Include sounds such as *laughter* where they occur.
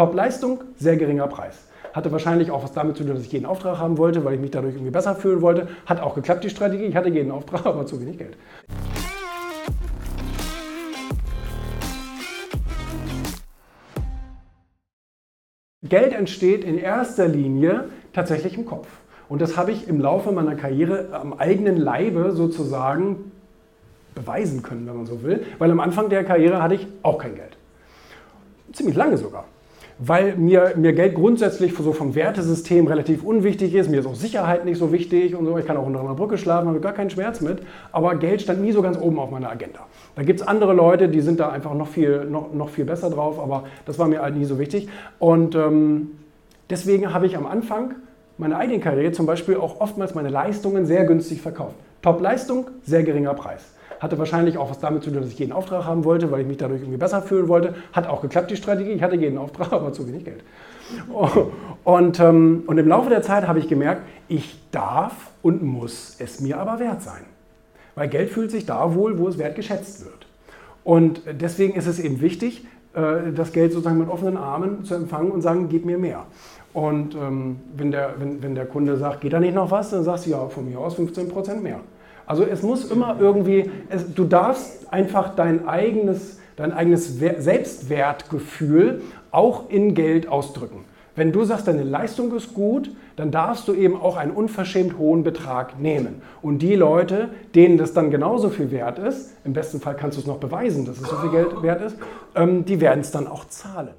Top-Leistung, sehr geringer Preis. Hatte wahrscheinlich auch was damit zu tun, dass ich jeden Auftrag haben wollte, weil ich mich dadurch irgendwie besser fühlen wollte. Hat auch geklappt, die Strategie. Ich hatte jeden Auftrag, *laughs* aber zu wenig Geld. Geld entsteht in erster Linie tatsächlich im Kopf. Und das habe ich im Laufe meiner Karriere am eigenen Leibe sozusagen beweisen können, wenn man so will. Weil am Anfang der Karriere hatte ich auch kein Geld. Ziemlich lange sogar. Weil mir, mir Geld grundsätzlich so vom Wertesystem relativ unwichtig ist. Mir ist auch Sicherheit nicht so wichtig und so. Ich kann auch unter einer Brücke schlafen, habe gar keinen Schmerz mit. Aber Geld stand nie so ganz oben auf meiner Agenda. Da gibt es andere Leute, die sind da einfach noch viel, noch, noch viel besser drauf. Aber das war mir halt nie so wichtig. Und ähm, deswegen habe ich am Anfang meiner eigenen Karriere zum Beispiel auch oftmals meine Leistungen sehr günstig verkauft. Top-Leistung, sehr geringer Preis. Hatte wahrscheinlich auch was damit zu tun, dass ich jeden Auftrag haben wollte, weil ich mich dadurch irgendwie besser fühlen wollte. Hat auch geklappt, die Strategie. Ich hatte jeden Auftrag, *laughs* aber zu wenig Geld. Und, ähm, und im Laufe der Zeit habe ich gemerkt, ich darf und muss es mir aber wert sein. Weil Geld fühlt sich da wohl, wo es wert geschätzt wird. Und deswegen ist es eben wichtig, das Geld sozusagen mit offenen Armen zu empfangen und sagen, gib mir mehr. Und ähm, wenn, der, wenn, wenn der Kunde sagt, geht da nicht noch was, dann sagst du ja, von mir aus 15% mehr. Also es muss immer irgendwie, es, du darfst einfach dein eigenes, dein eigenes Selbstwertgefühl auch in Geld ausdrücken. Wenn du sagst, deine Leistung ist gut, dann darfst du eben auch einen unverschämt hohen Betrag nehmen. Und die Leute, denen das dann genauso viel wert ist, im besten Fall kannst du es noch beweisen, dass es so viel Geld wert ist, ähm, die werden es dann auch zahlen.